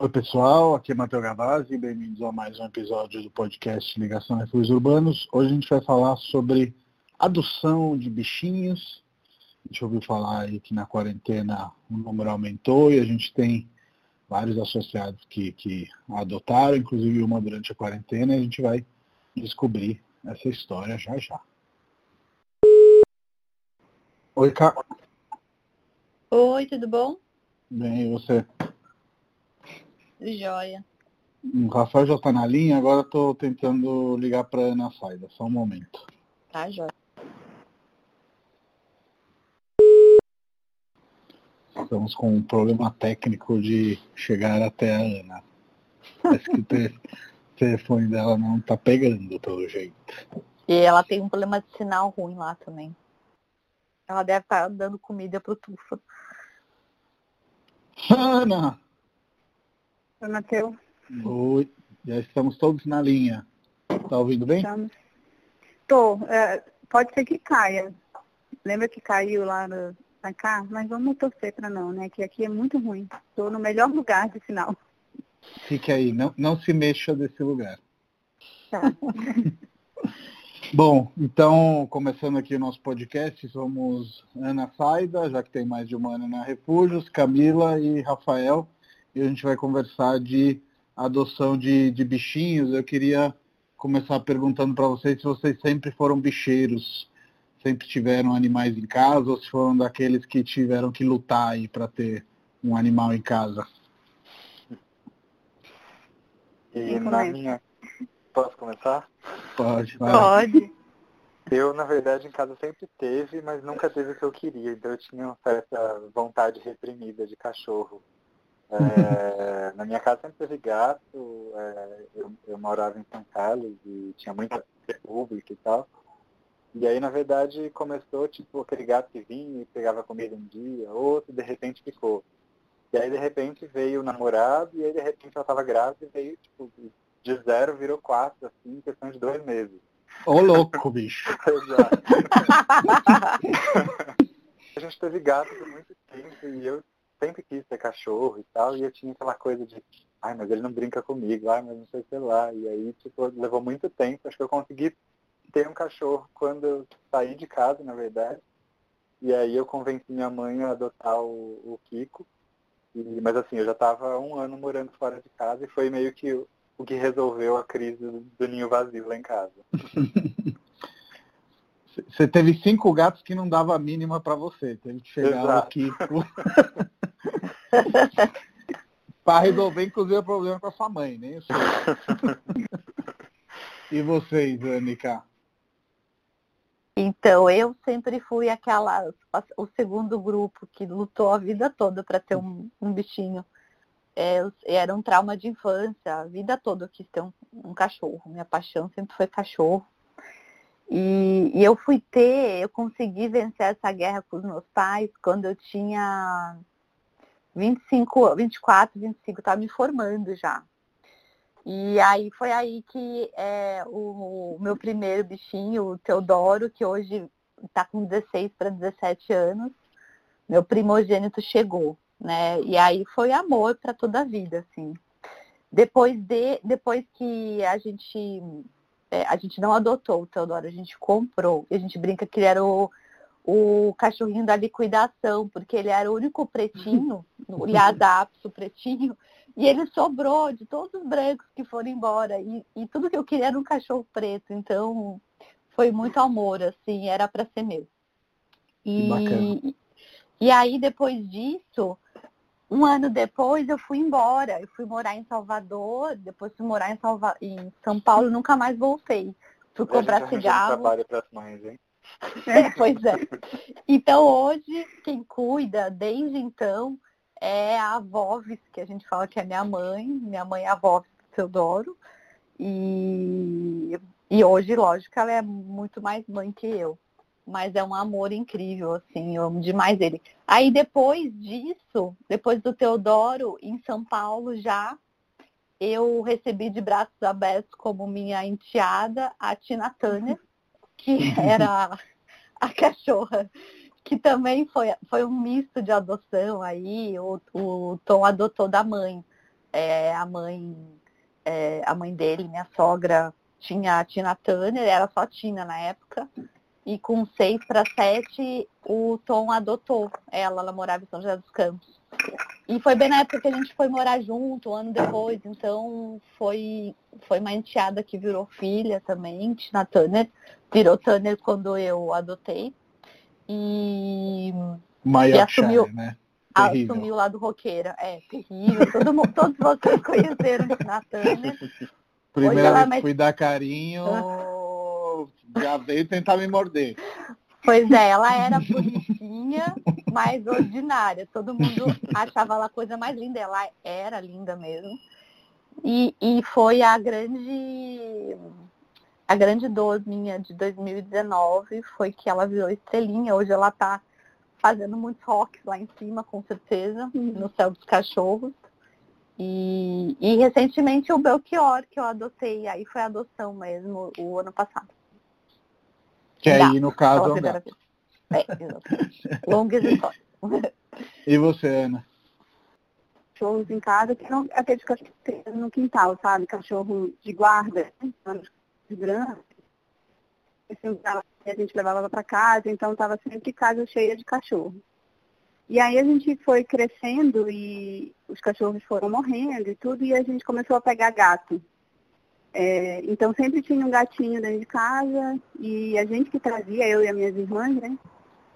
Oi pessoal, aqui é Matheus Gavazzi, bem-vindos a mais um episódio do podcast Ligação Refúgios Urbanos. Hoje a gente vai falar sobre adoção de bichinhos. A gente ouviu falar aí que na quarentena o número aumentou e a gente tem vários associados que, que adotaram, inclusive uma durante a quarentena, e a gente vai descobrir essa história já já. Oi, Cá. Oi, tudo bom? Bem, e você? Joia. O Rafael já está na linha, agora estou tentando ligar para Ana Saida, só um momento. Tá, joia. Estamos com um problema técnico de chegar até a Ana. Parece que o te- telefone dela não está pegando, pelo jeito. E ela tem um problema de sinal ruim lá também. Ela deve estar dando comida pro Tufa. Ana! Oi, Matheus. Oi, já estamos todos na linha. Tá ouvindo bem? Estamos. Tô. é, pode ser que caia. Lembra que caiu lá no, pra cá? Mas vamos torcer pra não, né? Que aqui é muito ruim. Tô no melhor lugar de sinal. Fique aí, não, não se mexa desse lugar. Tá. Bom, então, começando aqui o nosso podcast, somos Ana Saida, já que tem mais de uma Ana na Refúgios, Camila e Rafael, e a gente vai conversar de adoção de, de bichinhos. Eu queria começar perguntando para vocês se vocês sempre foram bicheiros, sempre tiveram animais em casa, ou se foram daqueles que tiveram que lutar aí para ter um animal em casa. E na minha. Posso começar? Pode, vai. Pode. Eu, na verdade, em casa sempre teve, mas nunca teve o que eu queria. Então eu tinha uma certa vontade reprimida de cachorro. É, na minha casa sempre teve gato, é, eu, eu morava em São Carlos e tinha muita república e tal. E aí, na verdade, começou tipo aquele gato que vinha e pegava comida um dia, outro, de repente ficou. E aí, de repente, veio o namorado, e aí, de repente, ela estava grávida e veio, tipo, de zero virou quatro, assim, em questão de dois meses. Ô louco, bicho. Exato. a gente teve gato por muito tempo e eu sempre quis ter cachorro e tal, e eu tinha aquela coisa de, ai, mas ele não brinca comigo, ai, mas não sei sei lá. E aí, tipo, levou muito tempo. Acho que eu consegui ter um cachorro quando eu saí de casa, na verdade. E aí eu convenci minha mãe a adotar o, o Kiko. E- mas assim, eu já estava um ano morando fora de casa e foi meio que o, o que resolveu a crise do, do ninho vazio lá em casa. Você teve cinco gatos que não dava a mínima para você. Teve que chegar Exato. aqui para resolver, inclusive, o problema com a sua mãe, seu. e vocês, Anica? Então, eu sempre fui aquela, o segundo grupo que lutou a vida toda para ter um, um bichinho. É, era um trauma de infância, a vida toda eu quis ter um, um cachorro. Minha paixão sempre foi cachorro. E, e eu fui ter, eu consegui vencer essa guerra com os meus pais quando eu tinha 25, 24, 25, estava me formando já. E aí foi aí que é, o, o meu primeiro bichinho, o Teodoro, que hoje está com 16 para 17 anos, meu primogênito chegou, né? E aí foi amor para toda a vida, assim. Depois de, depois que a gente é, a gente não adotou o Teodoro, a gente comprou. E a gente brinca que ele era o, o cachorrinho da liquidação, porque ele era o único pretinho, o Lhasapso pretinho, e ele sobrou de todos os brancos que foram embora. E, e tudo que eu queria era um cachorro preto. Então, foi muito amor, assim, era para ser meu. Bacana. E, e aí, depois disso, um ano depois, eu fui embora. Eu fui morar em Salvador, depois fui morar em, Salva... em São Paulo, nunca mais voltei. Fui comprar arranjando cigarro. trabalho para as mães, hein? É, pois é. Então hoje quem cuida desde então é a Voves, que a gente fala que é minha mãe, minha mãe é a Voves do Teodoro. E, e hoje, lógico, ela é muito mais mãe que eu. Mas é um amor incrível, assim, eu amo demais ele. Aí depois disso, depois do Teodoro, em São Paulo já, eu recebi de braços abertos como minha enteada a Tina Turner, que era a cachorra, que também foi, foi um misto de adoção aí, o, o Tom adotou da mãe. é, a mãe é, a mãe dele, minha sogra, tinha a Tina Turner, era só Tina na época. E com seis para sete, o Tom adotou ela, ela morava em São José dos Campos. E foi bem na época que a gente foi morar junto, um ano depois, então foi, foi uma enteada que virou filha também, Tina Turner. Virou Turner quando eu adotei. E, Maior e assumiu, né? Terrível. assumiu lá do roqueira. É, terrível. Todo mundo, todos vocês conheceram Tina Turner. Primeira vez que fui dar carinho, já veio tentar me morder. Pois é, ela era bonitinha, mas ordinária. Todo mundo achava ela a coisa mais linda. Ela era linda mesmo. E, e foi a grande a grande dor minha de 2019 foi que ela virou estrelinha. Hoje ela está fazendo muitos rocks lá em cima, com certeza, no céu dos cachorros. E, e recentemente o Belchior, que eu adotei, aí foi adoção mesmo, o ano passado. Que aí, no caso, é um gato. É, exatamente. Longas histórias. E você, Ana? Cachorros em casa, que não, aqueles cachorros no quintal, sabe? Cachorro de guarda, né? de grande. A gente levava para casa, então estava sempre casa cheia de cachorro. E aí a gente foi crescendo e os cachorros foram morrendo e tudo, e a gente começou a pegar gato. É, então sempre tinha um gatinho dentro de casa e a gente que trazia, eu e as minhas irmãs, né?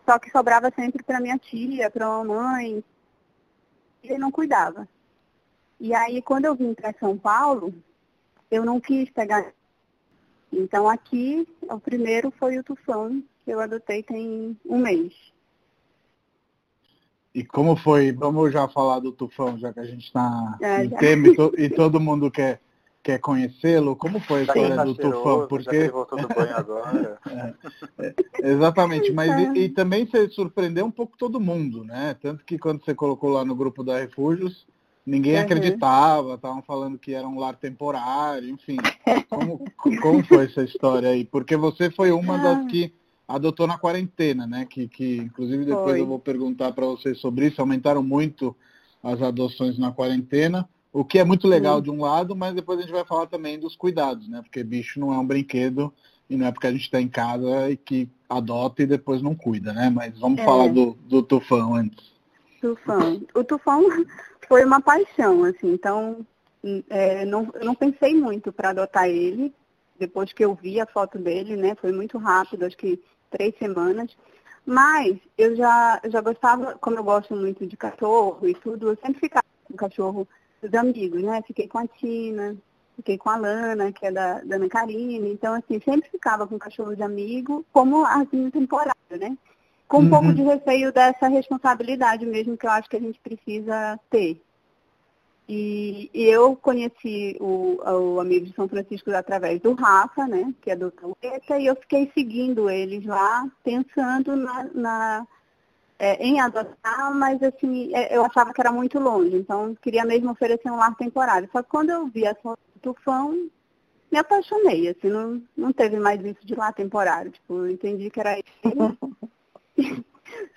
Só que sobrava sempre para minha tia, para a mamãe. E ele não cuidava. E aí quando eu vim para São Paulo, eu não quis pegar. Então aqui, o primeiro foi o Tufão, que eu adotei tem um mês. E como foi, vamos já falar do Tufão, já que a gente está é, em tema e, to, e todo mundo quer quer conhecê-lo, como foi a história tá do Tufão? Porque é, é, exatamente, mas e, e, também você surpreendeu um pouco todo mundo, né? Tanto que quando você colocou lá no grupo da Refúgios, ninguém uhum. acreditava, estavam falando que era um lar temporário, enfim. Como, como foi essa história aí? Porque você foi uma das que adotou na quarentena, né? Que, que inclusive depois foi. eu vou perguntar para vocês sobre isso, aumentaram muito as adoções na quarentena. O que é muito legal de um lado, mas depois a gente vai falar também dos cuidados, né? Porque bicho não é um brinquedo e não é porque a gente está em casa e que adota e depois não cuida, né? Mas vamos é. falar do, do tufão antes. Tufão. O tufão foi uma paixão, assim, então é, não, eu não pensei muito para adotar ele. Depois que eu vi a foto dele, né? Foi muito rápido, acho que três semanas. Mas eu já, já gostava, como eu gosto muito de cachorro e tudo, eu sempre ficava com cachorro os amigos, né? Fiquei com a Tina, fiquei com a Lana, que é da, da Ana Karine. Então, assim, sempre ficava com cachorro de amigo, como assim, temporário, né? Com um uhum. pouco de receio dessa responsabilidade mesmo que eu acho que a gente precisa ter. E, e eu conheci o, o Amigo de São Francisco através do Rafa, né? Que é do Caleta, e eu fiquei seguindo eles lá, pensando na, na é, em adotar, mas assim, é, eu achava que era muito longe, então queria mesmo oferecer um lar temporário. Só que quando eu vi a foto do tufão, me apaixonei, assim, não, não teve mais isso de lar temporário. Tipo, eu entendi que era isso.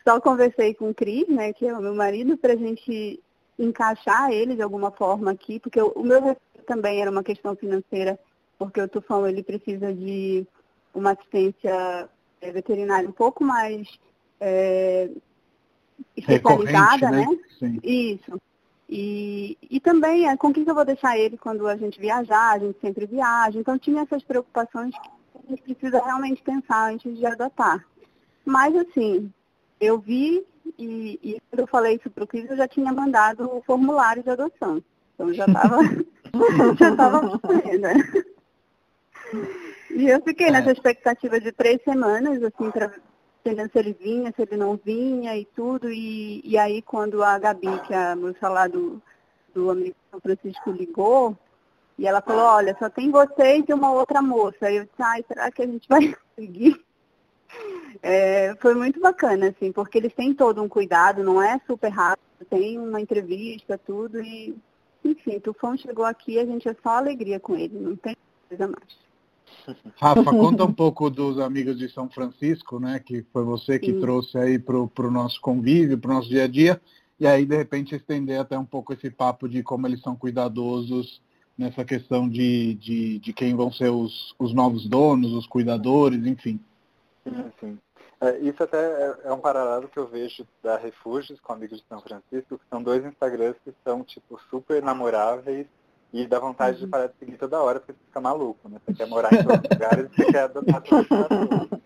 Só conversei com o Cris, né, que é o meu marido, para a gente encaixar ele de alguma forma aqui, porque o meu também era uma questão financeira, porque o tufão ele precisa de uma assistência veterinária um pouco mais é, especializada, né? né? Isso. E, e também é, com quem que eu vou deixar ele quando a gente viajar, a gente sempre viaja. Então tinha essas preocupações que a gente precisa realmente pensar antes de adotar. Mas assim, eu vi e, e quando eu falei isso para o Cris, eu já tinha mandado o formulário de adoção. Então já estava já estava né? E eu fiquei é. nessa expectativa de três semanas, assim, para entendendo se ele vinha, se ele não vinha e tudo. E, e aí quando a Gabi, que é a moça lá do, do amigo São Francisco, ligou, e ela falou, olha, só tem você e uma outra moça. E eu disse, ai, será que a gente vai conseguir? É, foi muito bacana, assim, porque eles têm todo um cuidado, não é super rápido, tem uma entrevista, tudo, e enfim, Tufão chegou aqui, a gente é só alegria com ele, não tem coisa mais. Rafa, conta um pouco dos amigos de São Francisco, né? Que foi você que Sim. trouxe aí para o nosso convívio, para o nosso dia a dia. e aí de repente estender até um pouco esse papo de como eles são cuidadosos nessa questão de, de, de quem vão ser os, os novos donos, os cuidadores, enfim. Sim. É, isso até é, é, um paralelo que eu vejo da Refúgios com Amigos de São Francisco, que são dois Instagrams que são, tipo, super namoráveis e dá vontade uhum. de parar de seguir toda hora porque você fica maluco, né? Você quer morar em todos os lugares e você quer adotar todos os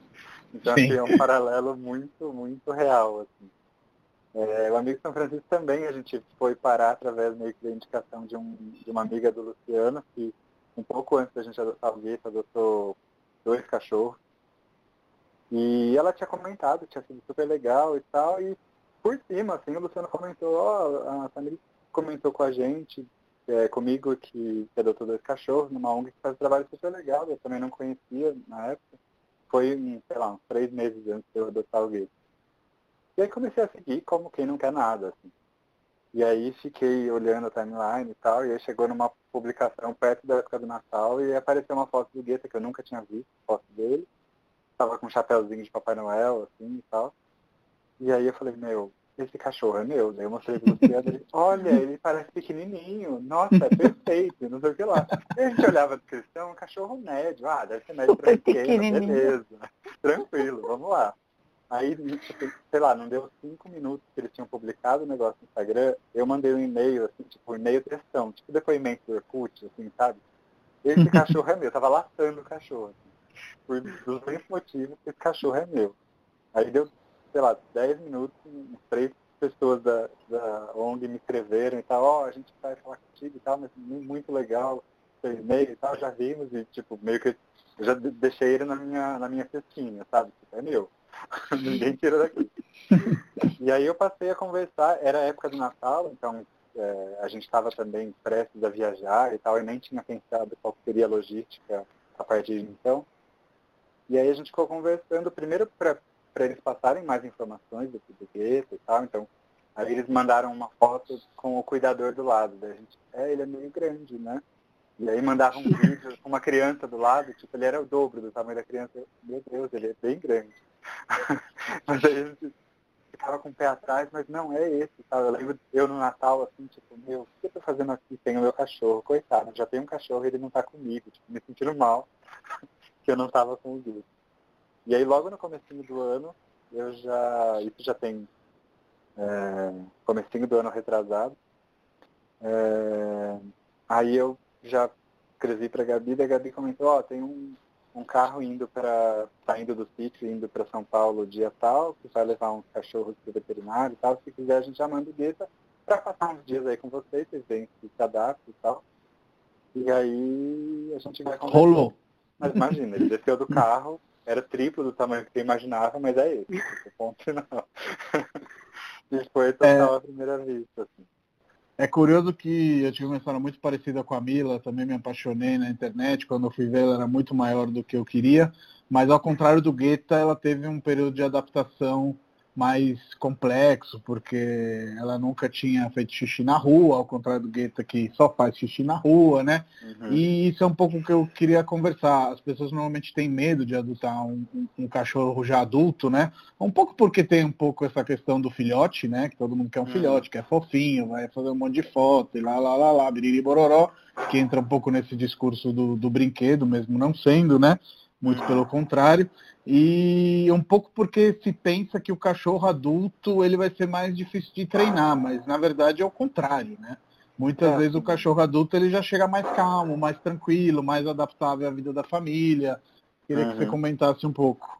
Então, assim, é um paralelo muito, muito real, assim. É, o Amigo de São Francisco também a gente foi parar através meio que da indicação de, um, de uma amiga do Luciano, que um pouco antes da gente adotar o Gueto, adotou dois cachorros. E ela tinha comentado, tinha sido super legal e tal, e por cima, assim, o Luciano comentou, ó, oh, a Samir comentou com a gente, é, comigo, que, que adotou dois cachorros, numa ONG que faz um trabalho super legal, eu também não conhecia na época. Foi, sei lá, uns três meses antes de eu adotar o Gui. E aí comecei a seguir como quem não quer nada, assim. E aí fiquei olhando a timeline e tal, e aí chegou numa publicação perto da época do Natal e apareceu uma foto do Guetta que eu nunca tinha visto, foto dele tava com um chapéuzinho de Papai Noel, assim e tal. E aí eu falei, meu, esse cachorro é meu. Daí eu mostrei pro Luciano, ele, olha, ele parece pequenininho, nossa, é perfeito, não sei o que lá. E a gente olhava a descrição, um cachorro médio, ah, deve ser médio pra pequeno, beleza, tranquilo, vamos lá. Aí, tipo, sei lá, não deu cinco minutos que eles tinham publicado o negócio no Instagram, eu mandei um e-mail, assim, tipo, um e-mail textão, tipo depoimento do Orkut, assim, sabe? Esse cachorro é meu, eu tava laçando o cachorro. Assim por mesmos motivos esse cachorro é meu. Aí deu, sei lá, 10 minutos, três pessoas da, da ONG me escreveram e tal, ó, oh, a gente vai falar contigo e tal, mas muito legal, seu e-mail e tal, já vimos e tipo, meio que eu já deixei ele na minha, na minha cestinha, sabe? Tipo, é meu. Ninguém tira daqui. e aí eu passei a conversar, era época do Natal, então é, a gente estava também prestes a viajar e tal, e nem tinha pensado qual seria a logística a partir de então. E aí a gente ficou conversando, primeiro para eles passarem mais informações do, do e tal. Então, aí eles mandaram uma foto com o cuidador do lado. Daí a gente, é, ele é meio grande, né? E aí mandavam um vídeo com uma criança do lado, tipo, ele era o dobro do tamanho da criança. Meu Deus, ele é bem grande. mas aí a gente ficava com o pé atrás, mas não é esse, sabe? Eu lembro eu no Natal, assim, tipo, meu, o que eu tô fazendo aqui? Tem o meu cachorro, coitado, já tem um cachorro e ele não tá comigo, tipo, me sentindo mal que eu não estava com o Gus. E aí logo no comecinho do ano, eu já. Isso já tem é, comecinho do ano retrasado. É, aí eu já escrevi para a Gabi, e a Gabi comentou, ó, oh, tem um, um carro indo para saindo do sítio, indo para São Paulo dia tal, que vai levar uns cachorros para o veterinário e tal. Se quiser a gente já manda o Gueta para passar uns dias aí com vocês, vocês veem se adaptam e tal. E aí a gente vai conversar. Rolou. Mas imagina, ele desceu do carro, era triplo do tamanho que você imaginava, mas é esse. Ponto final. e foi total é... a primeira vista. Assim. É curioso que eu tive uma história muito parecida com a Mila, também me apaixonei na internet, quando eu fui ver ela era muito maior do que eu queria, mas ao contrário do Guetta, ela teve um período de adaptação mais complexo, porque ela nunca tinha feito xixi na rua, ao contrário do Guetta que só faz xixi na rua, né? Uhum. E isso é um pouco que eu queria conversar. As pessoas normalmente têm medo de adotar um, um, um, cachorro já adulto, né? Um pouco porque tem um pouco essa questão do filhote, né? Que todo mundo quer um uhum. filhote, que é fofinho, vai fazer um monte de foto e lá, lá, lá, lá, biriri bororó, que entra um pouco nesse discurso do, do brinquedo, mesmo não sendo, né? Muito uhum. pelo contrário. E um pouco porque se pensa que o cachorro adulto ele vai ser mais difícil de treinar, mas na verdade é o contrário, né? Muitas é. vezes o cachorro adulto ele já chega mais calmo, mais tranquilo, mais adaptável à vida da família. Queria uhum. que você uhum. comentasse um pouco.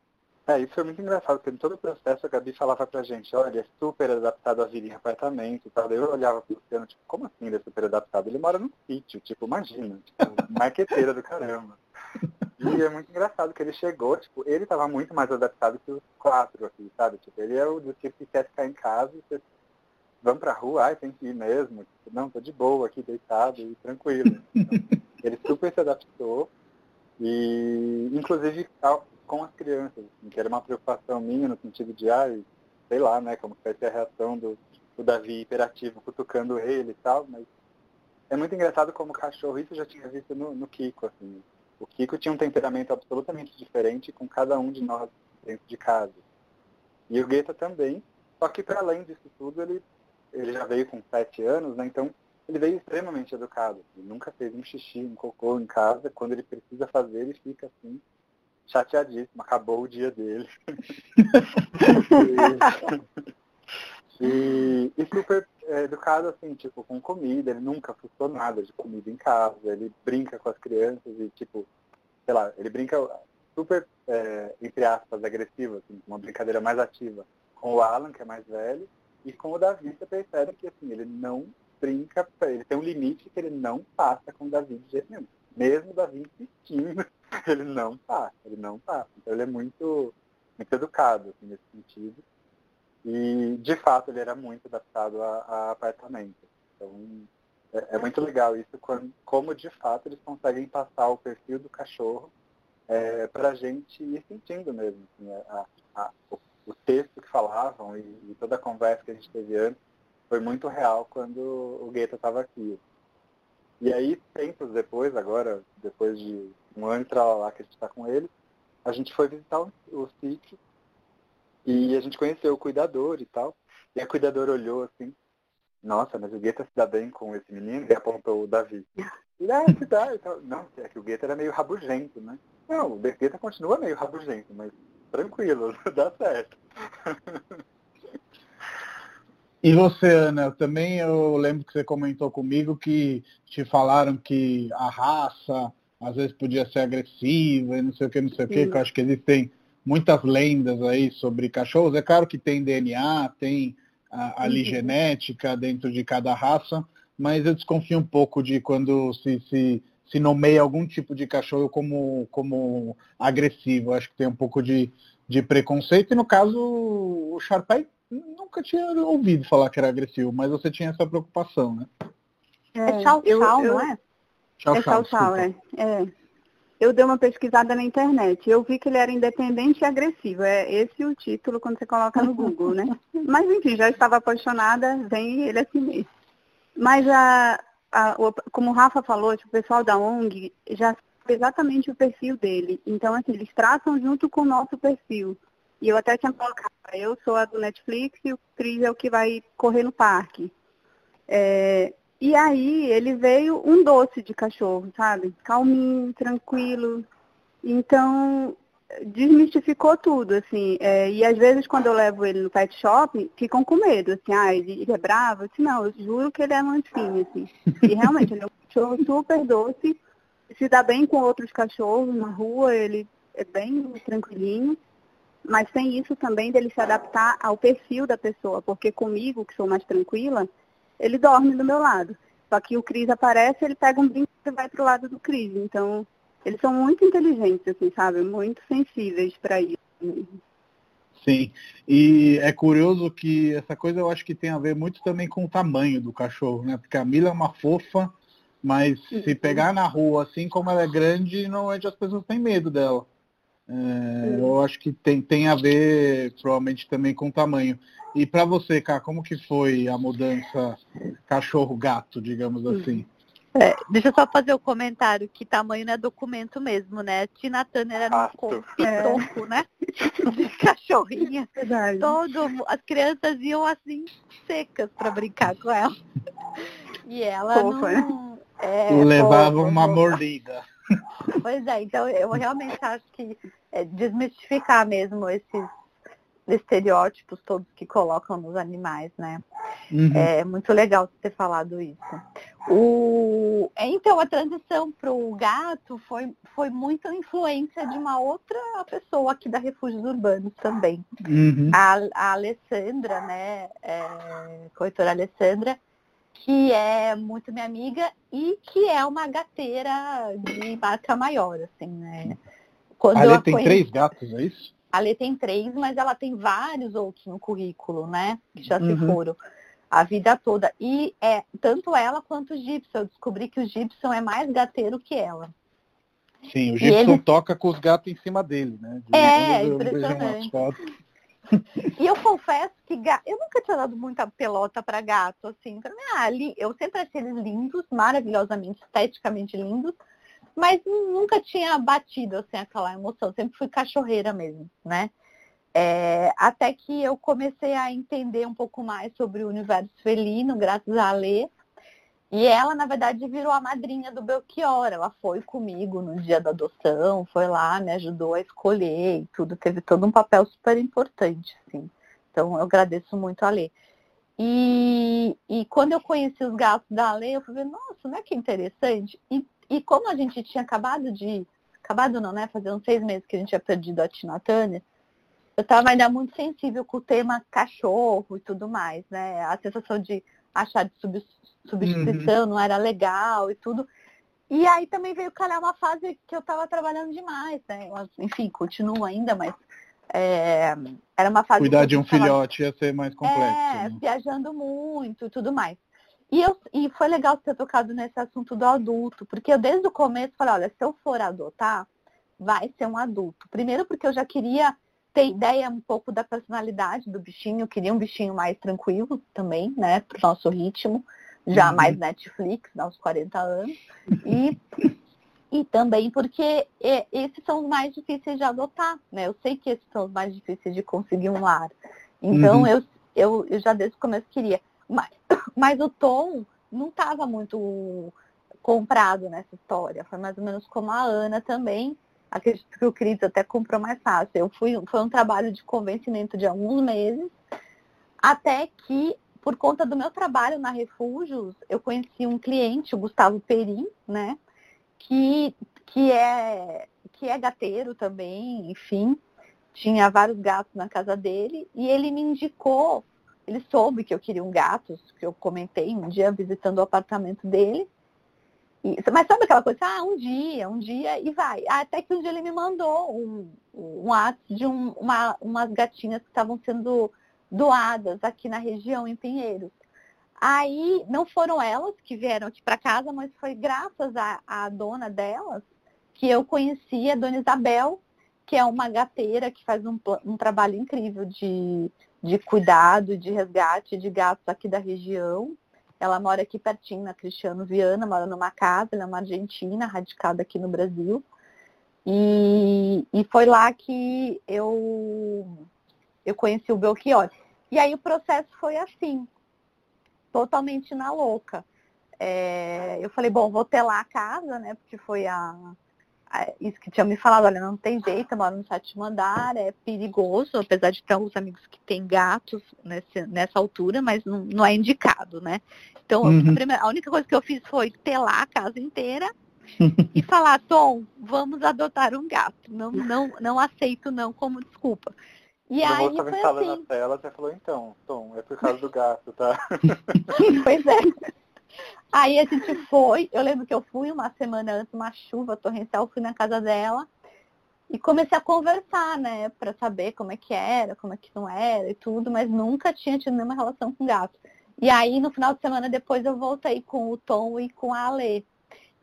É, isso foi muito engraçado, porque em todo o processo a Gabi falava pra gente, olha, é super adaptado a vida em apartamento e tal. Daí eu olhava pro Luciano, tipo, como assim ele é super adaptado? Ele mora num sítio, tipo, imagina, tipo, marqueteira do caramba. E é muito engraçado que ele chegou, tipo, ele estava muito mais adaptado que os quatro aqui, sabe? Tipo, ele é o do tipo que quer ficar em casa e você vamos pra rua, ai, tem que ir mesmo. Tipo, não, tô de boa aqui, deitado e tranquilo. Então, ele super se adaptou. E, inclusive, com as crianças, assim, que era uma preocupação minha no sentido de, ai, sei lá, né, como vai ser a reação do, do Davi hiperativo cutucando ele e tal, mas é muito engraçado como cachorro, isso eu já tinha visto no, no Kiko, assim, o Kiko tinha um temperamento absolutamente diferente com cada um de nós dentro de casa. E o Guetta também, só que para além disso tudo, ele, ele já veio com sete anos, né? Então ele veio extremamente educado. Ele nunca fez um xixi, um cocô em casa. Quando ele precisa fazer, ele fica assim, chateadíssimo. Acabou o dia dele. e, e, super é, educado, assim, tipo, com comida. Ele nunca frustrou nada de comida em casa. Ele brinca com as crianças e, tipo, sei lá, ele brinca super, é, entre aspas, agressivo, assim, uma brincadeira mais ativa com o Alan, que é mais velho, e com o Davi, você percebe que assim, ele não brinca, ele tem um limite que ele não passa com o Davi de jeito nenhum. Mesmo o Davi insistindo, ele não passa, ele não passa. Então ele é muito, muito educado assim, nesse sentido. E de fato ele era muito adaptado a, a apartamento. Então é, é, muito legal isso, quando, como de fato eles conseguem passar o perfil do cachorro é, para a gente ir sentindo mesmo assim, a, a, o, o, texto que falavam e, e, toda a conversa que a gente teve antes foi muito real quando o Guetta estava aqui. E aí, tempos depois, agora, depois de um ano e lá que a gente está com ele, a gente foi visitar o, o sítio e a gente conheceu o cuidador e tal. E a cuidadora olhou assim, nossa, mas o Guetta se dá bem com esse menino e apontou o Davi. E ah, se dá. Não, é que o Guetta era meio rabugento, né? Não, o Guetta continua meio rabugento, mas tranquilo, dá certo. E você, Ana, também eu lembro que você comentou comigo que te falaram que a raça às vezes podia ser agressiva e não sei o que, não sei o que, que eu acho que existem muitas lendas aí sobre cachorros. É claro que tem DNA, tem ali uhum. genética dentro de cada raça, mas eu desconfio um pouco de quando se, se, se nomeia algum tipo de cachorro como, como agressivo. Acho que tem um pouco de, de preconceito. E no caso, o Sharpei nunca tinha ouvido falar que era agressivo, mas você tinha essa preocupação, né? É, tchau, tchau, não é? Tchau, é tchau, tchau, é. é eu dei uma pesquisada na internet. Eu vi que ele era independente e agressivo. É esse o título quando você coloca no Google, né? Mas enfim, já estava apaixonada, vem ele assim mesmo. Mas a, a, como o Rafa falou, tipo, o pessoal da ONG já sabe exatamente o perfil dele. Então, assim, eles traçam junto com o nosso perfil. E eu até tinha colocado, eu sou a do Netflix e o Cris é o que vai correr no parque. É, e aí ele veio um doce de cachorro, sabe? Calminho, tranquilo. Então, desmistificou tudo, assim. É, e às vezes quando eu levo ele no pet shop, ficam com medo, assim, ah, ele, ele é bravo. Disse, não, eu juro que ele é mansinho, assim. E realmente, ele é um cachorro super doce, se dá bem com outros cachorros na rua, ele é bem tranquilinho. Mas tem isso também dele se adaptar ao perfil da pessoa, porque comigo, que sou mais tranquila, ele dorme do meu lado. Só que o Cris aparece, ele pega um brinco e vai pro lado do Cris. Então, eles são muito inteligentes, assim, sabe? Muito sensíveis para isso. Sim, e é curioso que essa coisa eu acho que tem a ver muito também com o tamanho do cachorro, né? Porque a Mila é uma fofa, mas Sim. se pegar na rua, assim como ela é grande, normalmente as pessoas têm medo dela. É, eu acho que tem, tem a ver provavelmente também com o tamanho. E para você, Cá, como que foi a mudança cachorro-gato, digamos hum. assim? É, deixa eu só fazer o um comentário que tamanho não é documento mesmo, né? Tina Turner era um pitoco, é. né? De cachorrinha. Verdade. Todo, as crianças iam assim secas para brincar com ela. E ela Fofa, não... É, levava uma mordida. Pois é, então eu realmente acho que é desmistificar mesmo esses estereótipos todos que colocam nos animais, né? Uhum. É muito legal você ter falado isso. O... Então, a transição para o gato foi, foi muita influência de uma outra pessoa aqui da Refúgios Urbanos também. Uhum. A, a, Alessandra, né? É, corretora Alessandra, que é muito minha amiga e que é uma gateira de marca maior, assim, né? Quando a Alê tem conheci... três gatos, é isso? A Lê tem três, mas ela tem vários outros no currículo, né? Que já uhum. se foram a vida toda. E é tanto ela quanto o Gibson. Eu descobri que o Gibson é mais gateiro que ela. Sim, o Gibson ele... toca com os gatos em cima dele, né? De é, impressionante. e eu confesso que eu nunca tinha dado muita pelota para gato, assim. Pra mim, ah, eu sempre achei eles lindos, maravilhosamente, esteticamente lindos mas nunca tinha batido assim aquela emoção, sempre fui cachorreira mesmo, né? É, até que eu comecei a entender um pouco mais sobre o universo felino, graças a Lê. E ela, na verdade, virou a madrinha do Belchior. Ela foi comigo no dia da adoção, foi lá, me ajudou a escolher e tudo. Teve todo um papel super importante, assim. Então, eu agradeço muito a Lê. E, e quando eu conheci os gatos da Lê, eu falei, nossa, não é que interessante? E, e como a gente tinha acabado de... Acabado não, né? Fazer uns seis meses que a gente tinha perdido a Tina Turner eu estava ainda muito sensível com o tema cachorro e tudo mais, né? A sensação de achar de substituição uhum. não era legal e tudo. E aí também veio calhar uma fase que eu estava trabalhando demais, né? enfim, continuo ainda, mas é, era uma fase. Cuidar de um tava, filhote ia ser mais complexo. É, né? viajando muito e tudo mais. E, eu, e foi legal ter tocado nesse assunto do adulto, porque eu desde o começo falei, olha, se eu for adotar, vai ser um adulto. Primeiro porque eu já queria ter ideia um pouco da personalidade do bichinho. Eu queria um bichinho mais tranquilo também, né? Pro nosso ritmo. Já uhum. mais Netflix, aos 40 anos. E, e também porque esses são os mais difíceis de adotar, né? Eu sei que esses são os mais difíceis de conseguir um lar. Então uhum. eu, eu, eu já desde o começo queria. Mas, mas o Tom não estava muito comprado nessa história. Foi mais ou menos como a Ana também acredito que o Cris até comprou mais fácil. Eu fui, foi um trabalho de convencimento de alguns meses, até que, por conta do meu trabalho na Refúgios, eu conheci um cliente, o Gustavo Perim, né? Que, que, é, que é gateiro também, enfim, tinha vários gatos na casa dele, e ele me indicou, ele soube que eu queria um gato, que eu comentei um dia visitando o apartamento dele, mas sabe aquela coisa, ah, um dia, um dia e vai. Até que um dia ele me mandou um, um ato de um, uma, umas gatinhas que estavam sendo doadas aqui na região, em Pinheiros. Aí não foram elas que vieram aqui para casa, mas foi graças à, dona delas que eu conheci a dona Isabel, que é uma gateira que faz um, um trabalho incrível de, de cuidado, de resgate de gatos aqui da região. Ela mora aqui pertinho, na Cristiano Viana, mora numa casa, ela é uma argentina, radicada aqui no Brasil. E, e foi lá que eu, eu conheci o Belchior. E aí o processo foi assim, totalmente na louca. É, eu falei, bom, vou lá a casa, né? Porque foi a, isso que tinha me falado, olha, não tem jeito, eu moro no sétimo andar, é perigoso, apesar de ter alguns amigos que têm gatos nesse, nessa altura, mas não, não é indicado, né? Então, uhum. a, primeira, a, única coisa que eu fiz foi telar a casa inteira e falar, Tom, vamos adotar um gato. Não, não, não aceito não como desculpa. E Quando aí foi assim. na tela, você falou, então, Tom, é por causa do gato, tá? pois é. Aí a gente foi, eu lembro que eu fui uma semana antes, uma chuva torrencial, fui na casa dela e comecei a conversar, né, para saber como é que era, como é que não era e tudo, mas nunca tinha tido nenhuma relação com gato. E aí no final de semana depois eu voltei com o Tom e com a Ale.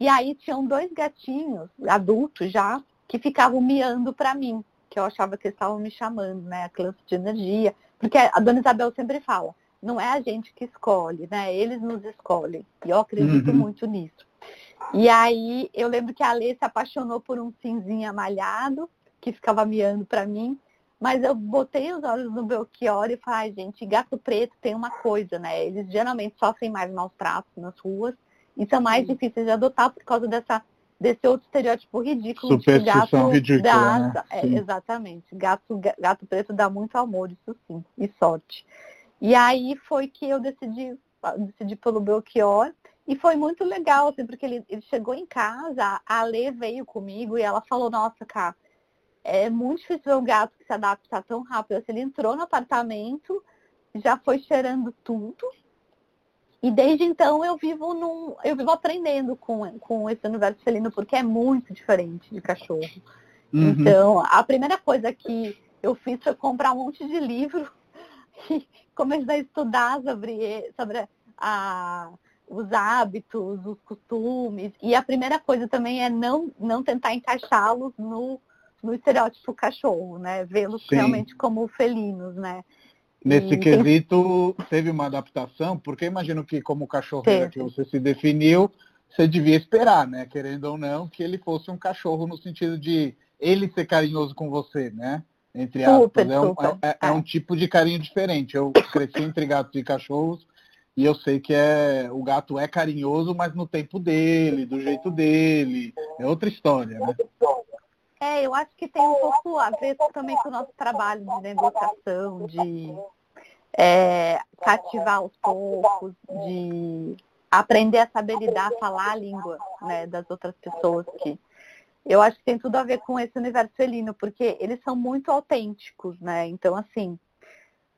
E aí tinham dois gatinhos, adultos já, que ficavam miando para mim, que eu achava que eles estavam me chamando, né, a criança de energia. Porque a dona Isabel sempre fala, não é a gente que escolhe, né? Eles nos escolhem. E eu acredito uhum. muito nisso. E aí eu lembro que a Alê se apaixonou por um cinzinho malhado, que ficava miando para mim. Mas eu botei os olhos no Belchior e falei, ah, gente, gato preto tem uma coisa, né? Eles geralmente sofrem mais maus tratos nas ruas e são mais difíceis de adotar por causa dessa, desse outro estereótipo ridículo de gato ridícula, dá, né? é, exatamente. Gato, gato preto dá muito amor, isso sim, e sorte. E aí foi que eu decidi, decidi pelo Belchior. E foi muito legal, assim, porque ele, ele chegou em casa, a Lê veio comigo e ela falou, nossa, cara, é muito difícil ver um gato que se adapta tão rápido. Assim, ele entrou no apartamento, já foi cheirando tudo. E desde então eu vivo num, eu vivo aprendendo com, com esse universo felino, porque é muito diferente de cachorro. Uhum. Então, a primeira coisa que eu fiz foi comprar um monte de livro e começar a estudar sobre, sobre a, os hábitos, os costumes. E a primeira coisa também é não, não tentar encaixá-los no, no estereótipo cachorro, né? Vê-los realmente como felinos, né? Nesse e quesito, teve uma adaptação, porque imagino que como cachorro que você se definiu, você devia esperar, né? Querendo ou não, que ele fosse um cachorro no sentido de ele ser carinhoso com você, né? entre aspas. é, um, é, é, é, um tipo de carinho diferente. Eu cresci entre gatos e cachorros e eu sei que é o gato é carinhoso, mas no tempo dele, do jeito dele. É outra história, né? É, eu acho que tem um pouco a ver também com o nosso trabalho de negociação, de é, cativar aos poucos, de aprender a saber lidar, falar a língua né, das outras pessoas que eu acho que tem tudo a ver com esse universo felino, porque eles são muito autênticos, né? Então, assim,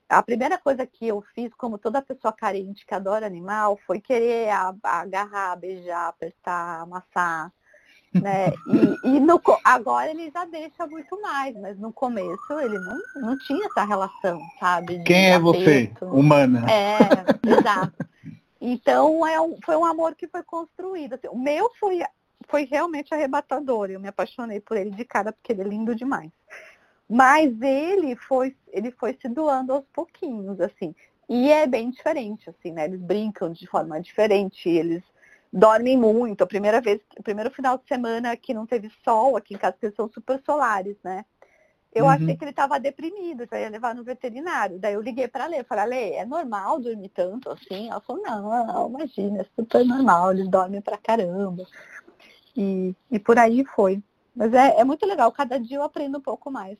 a primeira coisa que eu fiz, como toda pessoa carente que adora animal, foi querer agarrar, beijar, apertar, amassar, né? E, e no, agora ele já deixa muito mais, mas no começo ele não, não tinha essa relação, sabe? Quem é você? Humana. É, exato. Então é um, foi um amor que foi construído. Assim, o meu foi foi realmente arrebatador. Eu me apaixonei por ele de cara porque ele é lindo demais. Mas ele foi, ele foi se doando aos pouquinhos, assim. E é bem diferente, assim, né? Eles brincam de forma diferente, eles dormem muito. A primeira vez, o primeiro final de semana que não teve sol aqui em casa, porque eles são super solares, né? Eu uhum. achei que ele estava deprimido, já ia levar no veterinário. Daí eu liguei para Lê, falei, Lê, é normal dormir tanto assim? Ela falou, não, não, imagina, é super normal, eles dormem pra caramba. E, e por aí foi. Mas é, é muito legal, cada dia eu aprendo um pouco mais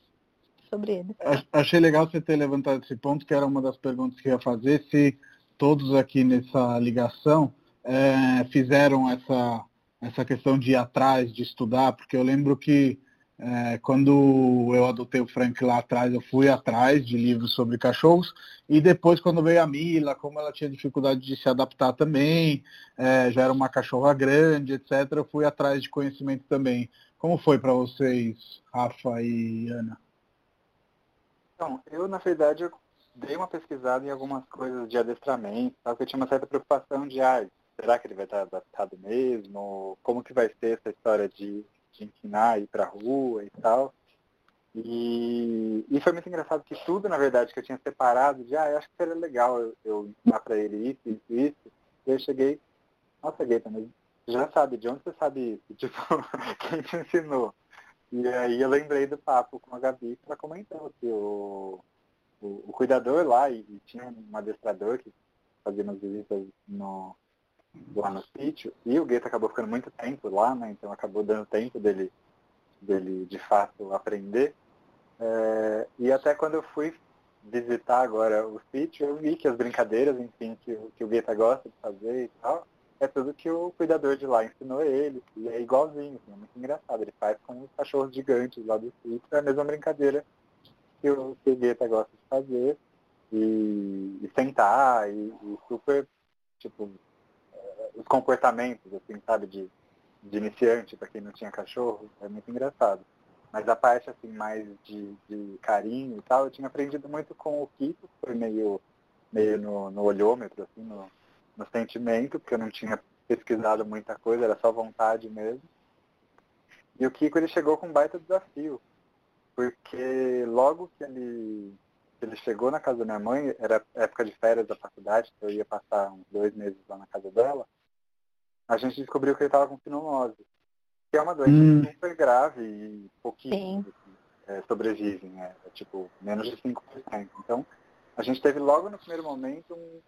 sobre ele. Achei legal você ter levantado esse ponto, que era uma das perguntas que eu ia fazer, se todos aqui nessa ligação é, fizeram essa, essa questão de ir atrás, de estudar, porque eu lembro que é, quando eu adotei o Frank lá atrás, eu fui atrás de livros sobre cachorros. E depois, quando veio a Mila, como ela tinha dificuldade de se adaptar também, é, já era uma cachorra grande, etc., eu fui atrás de conhecimento também. Como foi para vocês, Rafa e Ana? Então, eu, na verdade, eu dei uma pesquisada em algumas coisas de adestramento, porque eu tinha uma certa preocupação de, ah, será que ele vai estar adaptado mesmo? Como que vai ser essa história de de ensinar, ir pra rua e tal. E, e foi muito engraçado que tudo, na verdade, que eu tinha separado de, ah, eu acho que seria legal eu, eu ensinar para ele isso, isso, isso. E eu cheguei, nossa, Gueta, mas já sabe, de onde você sabe isso? Tipo, quem te ensinou? E aí eu lembrei do papo com a Gabi para comentar que o, o, o, cuidador lá, e, e, tinha um adestrador que fazia umas visitas no, lá no sítio, e o Gueto acabou ficando muito tempo lá, né? Então acabou dando tempo dele, dele de fato aprender. É, e até quando eu fui visitar agora o sítio, eu vi que as brincadeiras, enfim, que, que o Gueta gosta de fazer e tal, é tudo que o cuidador de lá ensinou ele. E é igualzinho, assim, é muito engraçado. Ele faz com os cachorros gigantes lá do sítio, é a mesma brincadeira que o, que o Gueta gosta de fazer. E, e sentar, e, e super, tipo, os comportamentos, assim, sabe, de, de iniciante, para quem não tinha cachorro, é muito engraçado. Mas a parte, assim, mais de, de carinho e tal, eu tinha aprendido muito com o Kiko, foi meio, meio no, no olhômetro, assim, no, no sentimento, porque eu não tinha pesquisado muita coisa, era só vontade mesmo. E o Kiko, ele chegou com um baita desafio, porque logo que ele ele chegou na casa da minha mãe, era época de férias da faculdade, eu ia passar uns dois meses lá na casa dela, a gente descobriu que ele estava com finomose, que é uma doença hum. super grave e pouquíssimos é, sobrevivem, é, é, tipo menos de 5%. Então, a gente teve logo no primeiro momento um...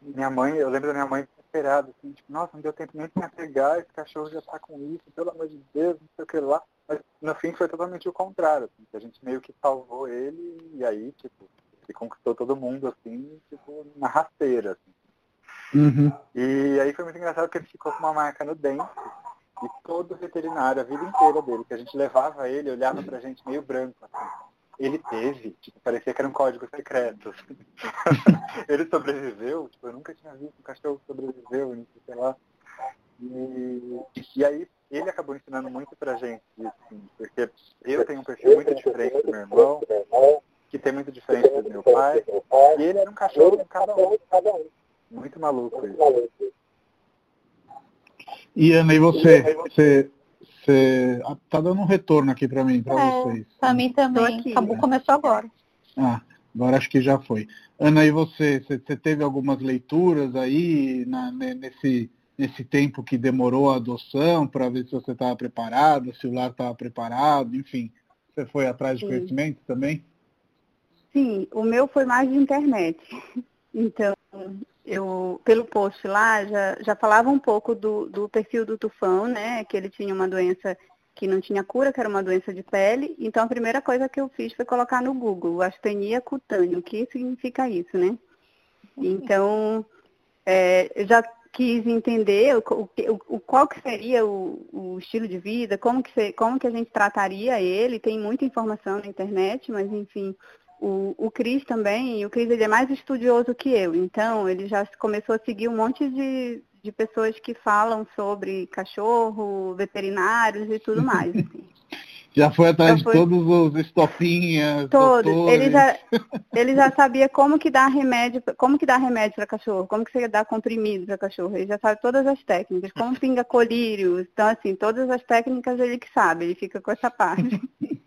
Minha mãe, eu lembro da minha mãe desesperada, assim, tipo, nossa, não deu tempo nem de me pegar, esse cachorro já está com isso, pelo amor de Deus, não sei o que lá. Mas no fim foi totalmente o contrário, assim, a gente meio que salvou ele e aí, tipo, ele conquistou todo mundo, assim, tipo, na rasteira, assim. Uhum. E aí foi muito engraçado porque ele ficou com uma marca no dente. E todo veterinário, a vida inteira dele, que a gente levava ele, olhava pra gente meio branco, assim. Ele teve, tipo, parecia que era um código secreto. Ele sobreviveu, tipo, eu nunca tinha visto um cachorro que sobreviveu, sei lá. E, e aí ele acabou ensinando muito pra gente assim, porque eu tenho um perfil muito diferente do meu irmão, que tem muito diferente do meu pai, e ele era um cachorro cada um. Muito maluco isso. E Ana, e você? Você, você ah, tá dando um retorno aqui para mim, para é, vocês. Para mim também. Aqui, Acabou, começou agora. Ah, agora acho que já foi. Ana, e você? Você, você teve algumas leituras aí na, nesse, nesse tempo que demorou a adoção para ver se você estava preparada, se o lar estava preparado, enfim. Você foi atrás de Sim. conhecimento também? Sim, o meu foi mais de internet. Então, eu, pelo post lá, já, já falava um pouco do, do perfil do tufão, né? Que ele tinha uma doença que não tinha cura, que era uma doença de pele. Então, a primeira coisa que eu fiz foi colocar no Google, astenia cutânea. O que significa isso, né? Então, é, eu já quis entender o, o, o, qual que seria o, o, estilo de vida, como que, como que a gente trataria ele. Tem muita informação na internet, mas, enfim, o, o Cris também, o Cris ele é mais estudioso que eu, então ele já começou a seguir um monte de, de pessoas que falam sobre cachorro, veterinários e tudo mais. Assim. Já foi atrás já foi... de todos os estopinhas. Todos. Ele já, ele já sabia como que dá remédio, como que dá remédio para cachorro, como que você dá comprimido para cachorro. Ele já sabe todas as técnicas, como pinga colírio. Então, assim, todas as técnicas ele que sabe, ele fica com essa parte.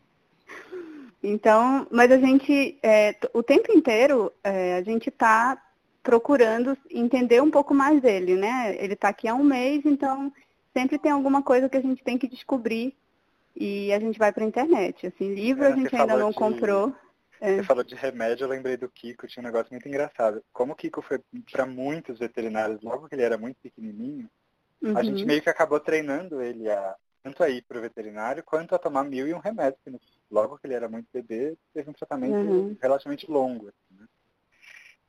Então, mas a gente, é, o tempo inteiro, é, a gente está procurando entender um pouco mais dele, né? Ele está aqui há um mês, então sempre tem alguma coisa que a gente tem que descobrir e a gente vai para a internet. Assim, livro é, a gente ainda não de... comprou. É. Você falou de remédio, eu lembrei do Kiko, tinha um negócio muito engraçado. Como o Kiko foi para muitos veterinários logo que ele era muito pequenininho, uhum. a gente meio que acabou treinando ele a tanto a ir para o veterinário quanto a tomar mil e um remédio, porque logo que ele era muito bebê, teve um tratamento uhum. relativamente longo. Assim, né?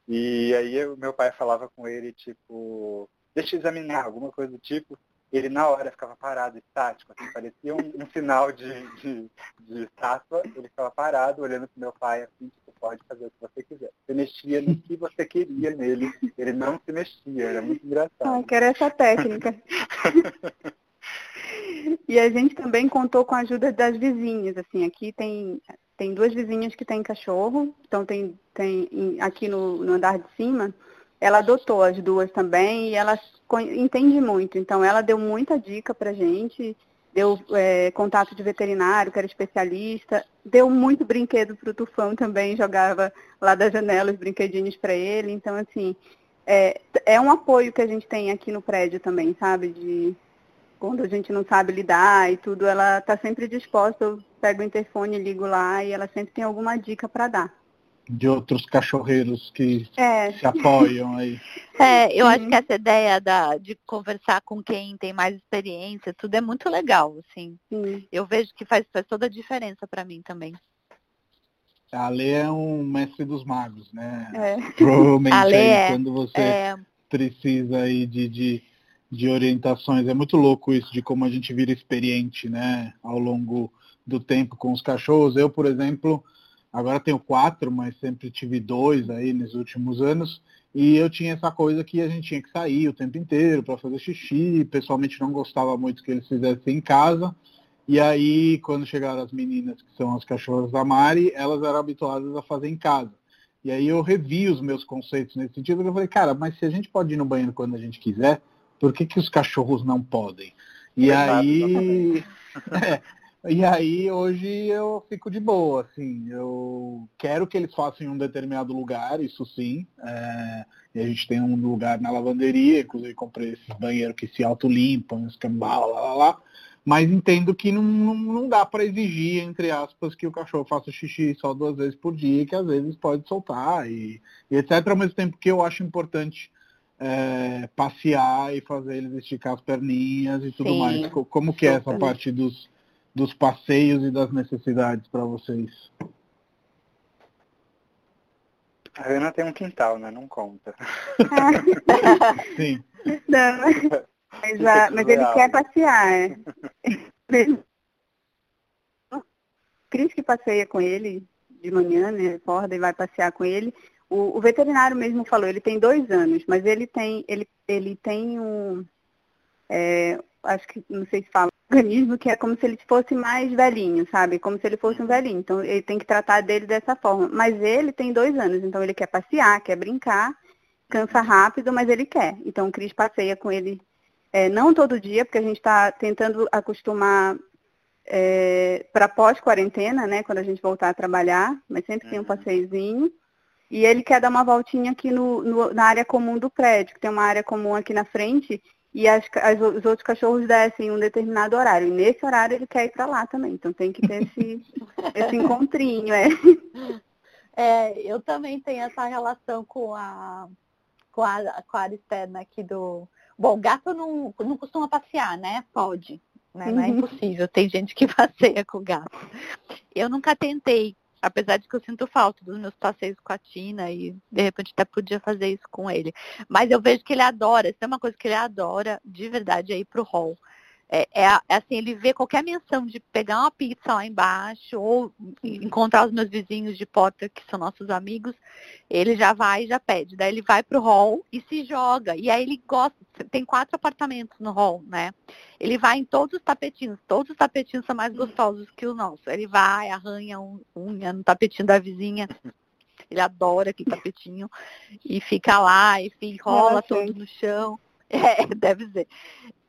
E aí o meu pai falava com ele, tipo, deixa eu examinar, alguma coisa do tipo. Ele na hora ficava parado, estático, assim, parecia um, um sinal de, de, de estátua, ele ficava parado, olhando para meu pai assim, tipo, pode fazer o que você quiser. Você mexia no que você queria nele, ele não se mexia, era muito engraçado. Ah, quero essa técnica. E a gente também contou com a ajuda das vizinhas, assim, aqui tem, tem duas vizinhas que têm cachorro, então tem, tem aqui no, no andar de cima, ela adotou as duas também e ela entende muito, então ela deu muita dica pra gente, deu é, contato de veterinário, que era especialista, deu muito brinquedo para o Tufão também, jogava lá da janela os brinquedinhos para ele, então assim, é, é um apoio que a gente tem aqui no prédio também, sabe, de quando a gente não sabe lidar e tudo, ela está sempre disposta. Eu pego o interfone, ligo lá e ela sempre tem alguma dica para dar. De outros cachorreiros que é. se apoiam aí. É, eu acho que essa ideia da, de conversar com quem tem mais experiência, tudo é muito legal, assim. Sim. Eu vejo que faz, faz toda a diferença para mim também. A Lê é um mestre dos magos, né? É. Provavelmente aí, é, quando você é... precisa aí de, de de orientações. É muito louco isso de como a gente vira experiente, né, ao longo do tempo com os cachorros. Eu, por exemplo, agora tenho quatro, mas sempre tive dois aí nos últimos anos. E eu tinha essa coisa que a gente tinha que sair o tempo inteiro para fazer xixi. Pessoalmente não gostava muito que eles fizessem em casa. E aí, quando chegaram as meninas, que são as cachorras da Mari, elas eram habituadas a fazer em casa. E aí eu revi os meus conceitos nesse sentido. Eu falei, cara, mas se a gente pode ir no banheiro quando a gente quiser, por que, que os cachorros não podem? E Exato, aí. É, e aí hoje eu fico de boa, assim, eu quero que eles façam em um determinado lugar, isso sim. É, e a gente tem um lugar na lavanderia, inclusive comprei esses banheiros que se autolimpam, escambau, lá, lá, lá. Mas entendo que não, não, não dá para exigir, entre aspas, que o cachorro faça xixi só duas vezes por dia, que às vezes pode soltar e, e etc. Ao mesmo tempo que eu acho importante é, passear e fazer eles esticar as perninhas e tudo Sim, mais. Como que é essa parte dos, dos passeios e das necessidades para vocês? A Ana tem um quintal, né? Não conta. Sim. Não, mas, a, mas ele quer passear. Cris que passeia com ele de manhã, né? Acorda e vai passear com ele. O, o, veterinário mesmo falou, ele tem dois anos, mas ele tem, ele, ele tem um, é, acho que, não sei se fala, um organismo que é como se ele fosse mais velhinho, sabe? Como se ele fosse um velhinho. Então, ele tem que tratar dele dessa forma. Mas ele tem dois anos, então ele quer passear, quer brincar, cansa rápido, mas ele quer. Então, o Cris passeia com ele, é, não todo dia, porque a gente está tentando acostumar é, para pós-quarentena, né? Quando a gente voltar a trabalhar, mas sempre tem um uhum. passeiozinho. E ele quer dar uma voltinha aqui no, no, na área comum do prédio, que tem uma área comum aqui na frente, e as, as, os outros cachorros descem em um determinado horário. E nesse horário ele quer ir para lá também. Então tem que ter esse, esse encontrinho, é. É, eu também tenho essa relação com a com a, com a área externa aqui do. Bom, gato não, não costuma passear, né? Pode. Né? Não é uhum. impossível. Tem gente que passeia com gato. Eu nunca tentei apesar de que eu sinto falta dos meus passeios com a Tina e de repente até podia fazer isso com ele. Mas eu vejo que ele adora, isso é uma coisa que ele adora de verdade é ir pro hall. É, é, é, assim, ele vê qualquer menção de pegar uma pizza lá embaixo ou encontrar os meus vizinhos de porta, que são nossos amigos, ele já vai e já pede. Daí ele vai pro hall e se joga. E aí ele gosta, tem quatro apartamentos no hall, né? Ele vai em todos os tapetinhos, todos os tapetinhos são mais gostosos que o nosso. Ele vai, arranha unha no tapetinho da vizinha. Ele adora aquele tapetinho e fica lá e rola todo no chão. É, deve ser.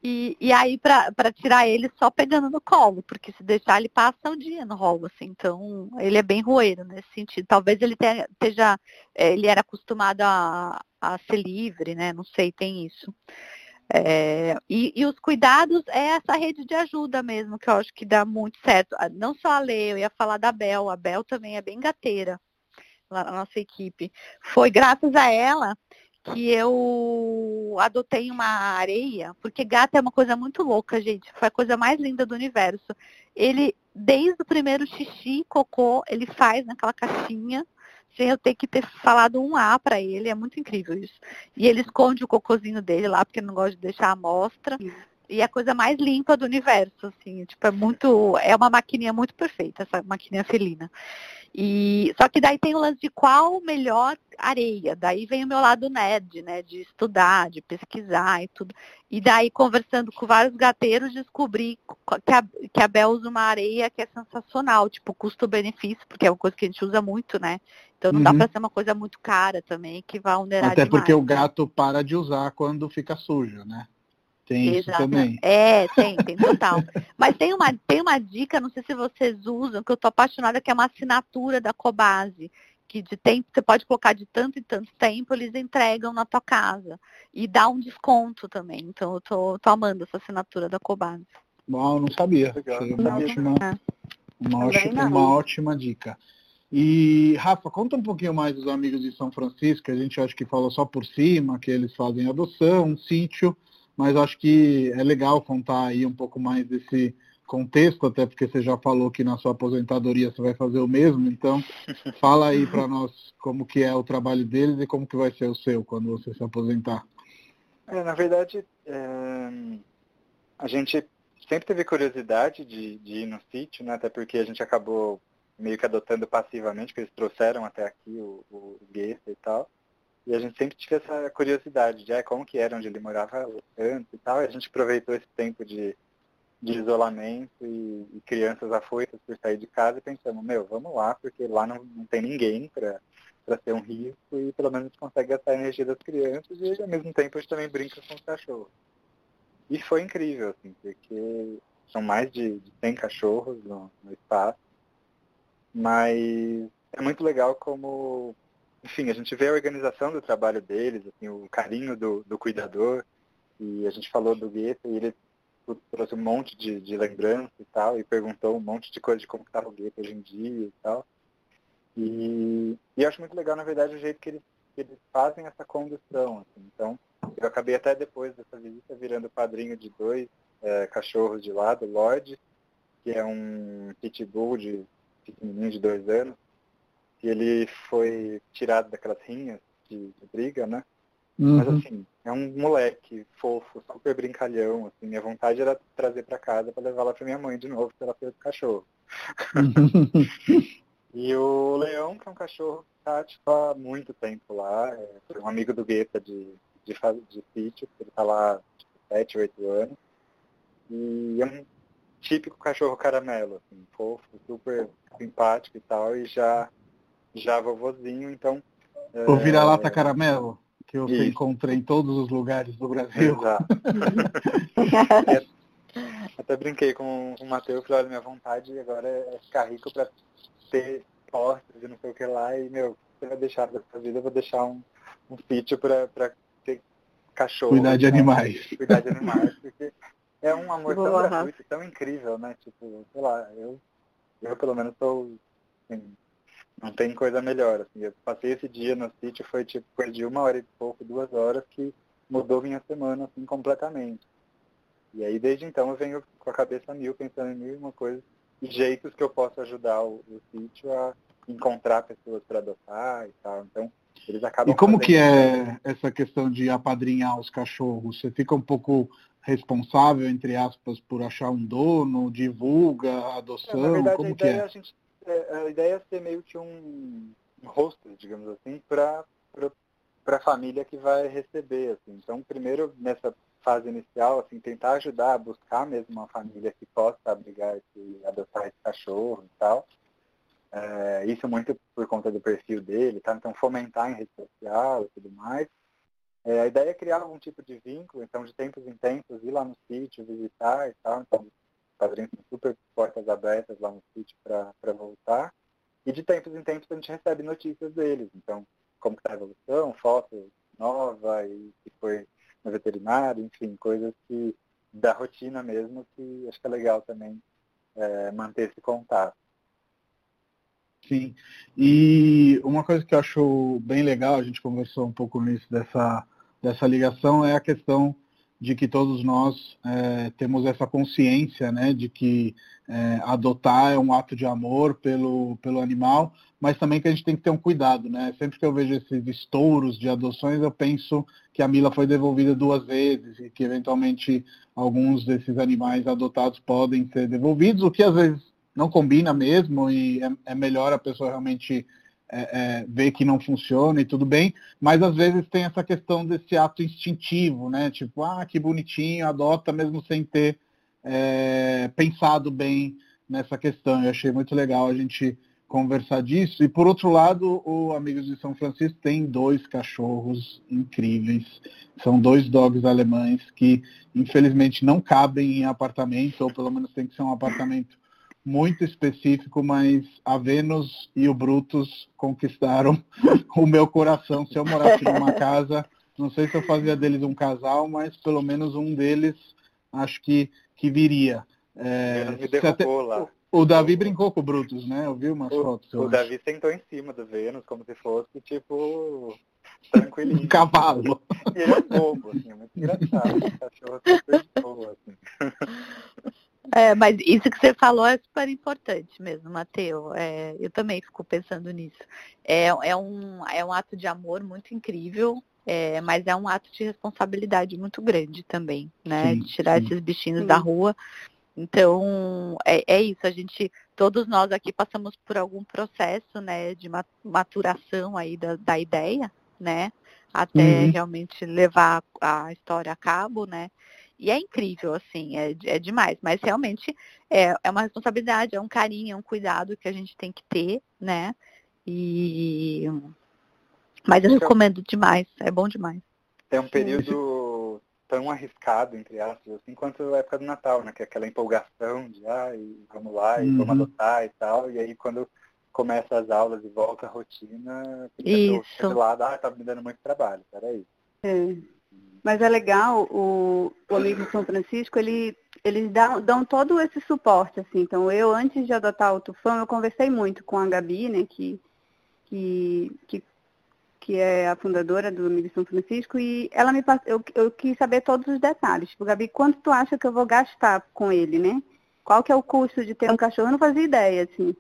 E, e aí, para tirar ele só pegando no colo, porque se deixar, ele passa o dia no rolo, assim. Então, ele é bem roeiro nesse sentido. Talvez ele tenha, esteja, é, ele era acostumado a, a ser livre, né? Não sei, tem isso. É, e, e, os cuidados é essa rede de ajuda mesmo, que eu acho que dá muito certo. Ah, não só a Lê, eu ia falar da Bel. A Bel também é bem gateira lá na nossa equipe. Foi graças a ela que eu adotei uma areia, porque gato é uma coisa muito louca, gente. Foi a coisa mais linda do universo. Ele, desde o primeiro xixi, cocô, ele faz naquela caixinha, sem eu ter que ter falado um A para ele. É muito incrível isso. E ele esconde o cocôzinho dele lá, porque não gosta de deixar a amostra. E é a coisa mais limpa do universo, assim. Tipo, é muito. É uma maquininha muito perfeita, essa maquininha felina. E, só que daí tem o lance de qual melhor areia. Daí vem o meu lado nerd, né? De estudar, de pesquisar e tudo. E daí, conversando com vários gateiros, descobri que a, que a Bel usa uma areia que é sensacional, tipo custo-benefício, porque é uma coisa que a gente usa muito, né? Então não uhum. dá para ser uma coisa muito cara também, que vai onerar Até demais. porque o gato para de usar quando fica sujo, né? Tem isso também. É, tem, tem total. Mas tem uma, tem uma dica, não sei se vocês usam, que eu tô apaixonada, que é uma assinatura da Cobase. Que de tempo, você pode colocar de tanto e tanto tempo, eles entregam na tua casa. E dá um desconto também. Então eu tô, tô amando essa assinatura da Cobase. Bom, não sabia. Legal. Uma, ótima, uma, ótima, uma ótima dica. E, Rafa, conta um pouquinho mais dos amigos de São Francisco, a gente acho que falou só por cima, que eles fazem adoção, um sítio mas acho que é legal contar aí um pouco mais desse contexto, até porque você já falou que na sua aposentadoria você vai fazer o mesmo, então fala aí para nós como que é o trabalho deles e como que vai ser o seu quando você se aposentar. É, na verdade, é... a gente sempre teve curiosidade de, de, ir no sítio, né? até porque a gente acabou meio que adotando passivamente, porque eles trouxeram até aqui o, o Guetta e tal. E a gente sempre tinha essa curiosidade de ah, como que era onde ele morava antes e tal. E a gente aproveitou esse tempo de, de isolamento e, e, crianças afoitas por sair de casa e pensamos, meu, vamos lá, porque lá não, não tem ninguém para para ser um risco e pelo menos a gente consegue gastar a energia das crianças e ao mesmo tempo a gente também brinca com os cachorros. E foi incrível, assim, porque são mais de, de 100 cachorros no, no espaço, mas é muito legal como enfim, a gente vê a organização do trabalho deles, assim, o carinho do, do cuidador, e a gente falou do Gueto, e ele trouxe um monte de, de lembrança e tal, e perguntou um monte de coisa de como estava o Gueto hoje em dia e tal. E, e eu acho muito legal, na verdade, o jeito que eles, que eles fazem essa condução. Assim. Então, eu acabei até depois dessa visita virando padrinho de dois é, cachorros de lado, Lorde, que é um pitbull de pequenininho de dois anos, e ele foi tirado daquelas rinhas de, de briga, né? Uhum. Mas assim, é um moleque fofo, super brincalhão, assim, minha vontade era trazer para casa para levar lá para minha mãe de novo, porque ela fez o cachorro. e o Leão, que é um cachorro que tá tipo, há muito tempo lá, é um amigo do Guetta de, de, de sítio, ele tá lá tipo, 7, 8 anos. E é um típico cachorro caramelo, assim, fofo, super simpático e tal, e já já vovozinho, então. O vira-lata é... caramelo, que eu Isso. encontrei em todos os lugares do Brasil. Exato. Até brinquei com o Matheus, falei, olha, minha vontade agora é ficar rico para ter postes e não sei o que lá, e meu, você vai deixar dessa vida, eu vou deixar um, um sítio para ter cachorro. Cuidar de né? animais. Cuidar de animais, porque é um amor tão Boa. gratuito, tão incrível, né? Tipo, sei lá, eu, eu pelo menos sou, assim, não tem coisa melhor, assim. Eu passei esse dia no sítio, foi tipo coisa de uma hora e pouco, duas horas, que mudou minha semana, assim, completamente. E aí, desde então, eu venho com a cabeça mil, pensando em mil e uma coisa, e jeitos que eu posso ajudar o, o sítio a encontrar pessoas para adotar e tal. Então, eles acabam E como fazendo- que é essa questão de apadrinhar os cachorros? Você fica um pouco responsável, entre aspas, por achar um dono, divulga a É, adoção? na verdade, a como que ideia, é? a, gente, é, a ideia é ser meio que um, hostess, digamos assim, para a família que vai receber. Assim. Então, primeiro, nessa fase inicial, assim, tentar ajudar a buscar mesmo uma família que possa abrigar esse, adotar esse cachorro e tal. É, isso muito por conta do perfil dele, tá? Então, fomentar em rede social e tudo mais. É, a ideia é criar algum tipo de vínculo, então, de tempos em tempos, ir lá no sítio, visitar e tal. Então, padrinhos super portas abertas lá no sítio para voltar. E de tempos em tempos a gente recebe notícias deles. Então, como está a evolução, foto nova e que foi no veterinário, enfim, coisas que da rotina mesmo que acho que é legal também é, manter esse contato. Sim. E uma coisa que eu acho bem legal, a gente conversou um pouco nisso dessa, dessa ligação, é a questão de que todos nós é, temos essa consciência né, de que é, adotar é um ato de amor pelo, pelo animal, mas também que a gente tem que ter um cuidado. Né? Sempre que eu vejo esses estouros de adoções, eu penso que a Mila foi devolvida duas vezes e que eventualmente alguns desses animais adotados podem ser devolvidos, o que às vezes não combina mesmo e é, é melhor a pessoa realmente é, é, ver que não funciona e tudo bem, mas às vezes tem essa questão desse ato instintivo, né? Tipo, ah, que bonitinho, adota mesmo sem ter é, pensado bem nessa questão. Eu achei muito legal a gente conversar disso. E por outro lado, o Amigos de São Francisco tem dois cachorros incríveis. São dois dogs alemães que infelizmente não cabem em apartamento, ou pelo menos tem que ser um apartamento muito específico, mas a Vênus e o Brutus conquistaram o meu coração. Se eu morasse numa casa, não sei se eu fazia deles um casal, mas pelo menos um deles acho que, que viria. É, me derrubou até, lá. O Davi brincou com o Brutus, né? Eu vi umas o, fotos. O Davi sentou em cima do Vênus, como se fosse, tipo, tranquilinho. Um cavalo. E ele é bobo, assim, é muito engraçado. Um cachorro super de boa, assim. É, mas isso que você falou é super importante mesmo, Matheus. É, eu também fico pensando nisso. É, é, um, é um ato de amor muito incrível, é, mas é um ato de responsabilidade muito grande também, né? Sim, de tirar sim. esses bichinhos Sim. da rua. Então, é, é isso, a gente, todos nós aqui passamos por algum processo, né, de ma- maturação aí da, da ideia, né? Até Uhum. realmente levar a história a cabo, né? E é incrível, assim, é, é demais. Mas realmente é, é uma responsabilidade, é um carinho, é um cuidado que a gente tem que ter, né? E. Mas eu Então- recomendo demais, é bom demais. É um período tão arriscado, entre aspas, assim, quanto a época do Natal, né? Que é aquela empolgação de, ai, vamos lá, e Uhum. vamos adotar e tal. E aí, quando começa as aulas e volta a rotina, fica Isso. lado, ah, tá me dando muito trabalho, peraí. É. Mas é legal, o, o amigo São Francisco, ele, eles dão, dão todo esse suporte, assim. Então, eu, antes de adotar o Tufão, eu conversei muito com a Gabi, né, que, que, que, que é a fundadora do Amigo São Francisco, e ela me eu, eu quis saber todos os detalhes. Tipo, Gabi, quanto tu acha que eu vou gastar com ele, né? Qual que é o custo de ter um cachorro? Eu não fazia ideia, assim.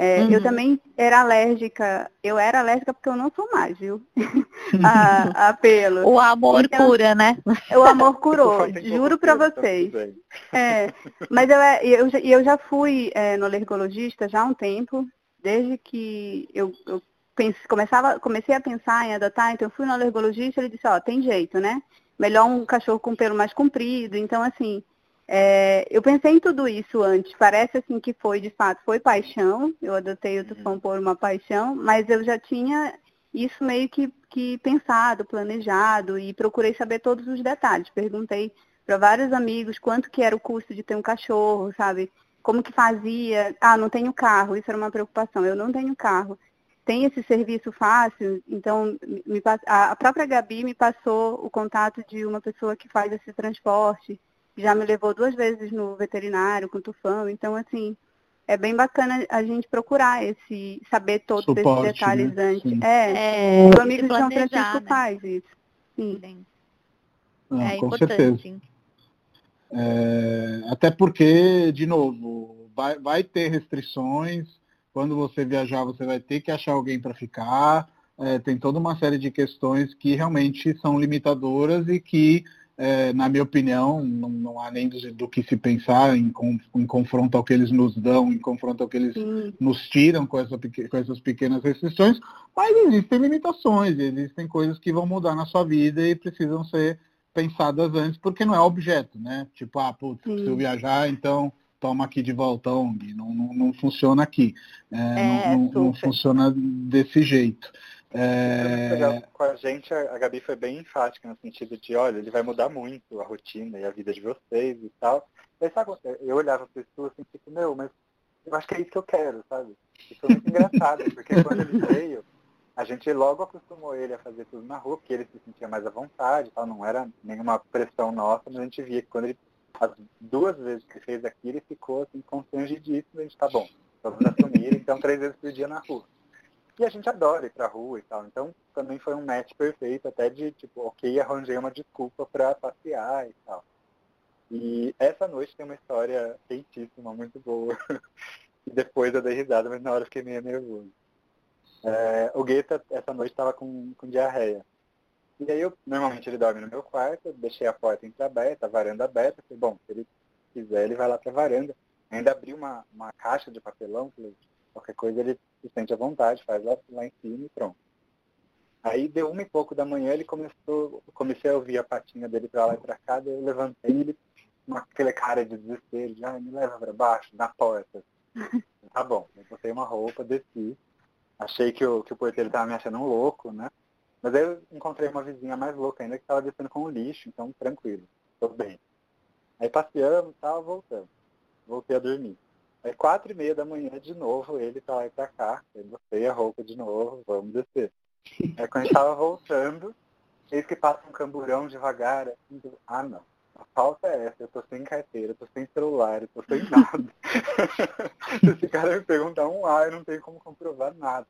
É, Eu Uhum. também era alérgica, eu era alérgica porque eu não sou mais, viu? a, a pelo. O amor Então- cura, né? O amor curou, juro pra tempo, tá vocês. É, mas eu, é- eu, já- eu já fui é, no alergologista já há um tempo, desde que eu, eu pense- começava, comecei a pensar em adotar, então eu fui no alergologista, ele disse, ó, tem jeito, né? Melhor um cachorro com pelo mais comprido, então assim, é, eu pensei em tudo isso antes, parece assim que foi, de fato, foi paixão, eu adotei o tufão por uma paixão, mas eu já tinha isso meio que, que pensado, planejado e procurei saber todos os detalhes, perguntei para vários amigos quanto que era o custo de ter um cachorro, sabe? Como que fazia? Ah, não tenho carro, isso era uma preocupação. Eu não tenho carro. tem esse serviço fácil, então me, a própria Gabi me passou o contato de uma pessoa que faz esse transporte, já me levou duas vezes no veterinário com tufão, então assim, é bem bacana a gente procurar esse, saber todos Suporte, esses detalhes né? antes. Sim. É, é, o amigo de São Francisco né? faz isso. Sim. sim. Ah, é com certeza. Sim. É, até porque, de novo, vai, vai ter restrições. Quando você viajar, você vai ter que achar alguém para ficar. É, tem toda uma série de questões que realmente são limitadoras e que é, na minha opinião, não, não há nem do, do, que se pensar em, em, confronto ao que eles nos dão, em confronto ao que eles Sim. nos tiram com, essa, com essas pequenas restrições, mas existem limitações, existem coisas que vão mudar na sua vida e precisam ser pensadas antes, porque não é objeto, né? Tipo, ah, putz, se eu viajar, então toma aqui de volta ONG. Não, não, não funciona aqui. É, é, não, não, funciona desse jeito. É... Com a gente, a Gabi foi bem enfática no sentido de, olha, ele vai mudar muito a rotina e a vida de vocês e tal. Aí, sabe, eu olhava para isso assim, tipo, meu, mas eu acho que é isso que eu quero, sabe? E foi muito engraçado, porque quando ele veio, a gente logo acostumou ele a fazer tudo na rua, porque ele se sentia mais à vontade, tal, não era nenhuma pressão nossa, mas a gente via que quando ele, as duas vezes que fez aqui, ele ficou assim, constrangidíssimo, a gente, tá bom, vamos assumir, então três vezes por dia na rua. E a gente adora ir pra rua e tal. Então também foi um match perfeito, até de tipo, ok, arranjei uma desculpa para passear e tal. E essa noite tem uma história quentíssima, muito boa. e depois eu dei risada, mas na hora eu fiquei meio nervoso. É, o Guetta essa noite estava com, com diarreia. E aí eu, normalmente ele dorme no meu quarto, deixei a porta entreaberta, a varanda aberta, falei, bom, se ele quiser, ele vai lá pra varanda. Ainda abri uma, uma caixa de papelão, falei, qualquer coisa ele se sente à vontade, faz lá, lá em cima e pronto. Aí deu uma e pouco da manhã, ele começou, comecei a ouvir a patinha dele para lá e para cá, daí eu levantei ele com aquele cara de desespero, de, ah, me leva para baixo, na porta. tá bom, eu botei uma roupa, desci, achei que o, que o porteiro estava me achando um louco, né? Mas aí eu encontrei uma vizinha mais louca ainda que estava descendo com o lixo, então tranquilo, tô bem. Aí passeamos, tava voltando. Voltei a dormir. Aí quatro e meia da manhã de novo, ele tá lá pra cá, eu botei a roupa de novo, vamos descer. Aí quando a gente tava voltando, eis que passa um camburão devagar, assim, ah não, a falta é essa, eu tô sem carteira, eu tô sem celular, eu tô sem nada. Se esse cara me perguntar um A, eu não tenho como comprovar nada.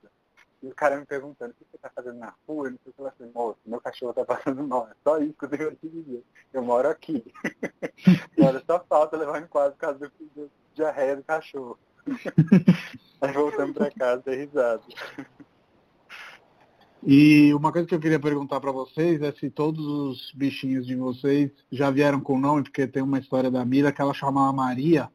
E o cara me perguntando, o que você tá fazendo na rua? Eu não sei que eu falei, moço, meu cachorro tá passando mal, é só isso que eu tenho dizer. Eu moro aqui. Agora só falta levar em quadro por causa do diarreia do cachorro. Aí voltamos pra casa, é risado. E uma coisa que eu queria perguntar para vocês é se todos os bichinhos de vocês já vieram com nome, porque tem uma história da Mira que ela chamava Maria,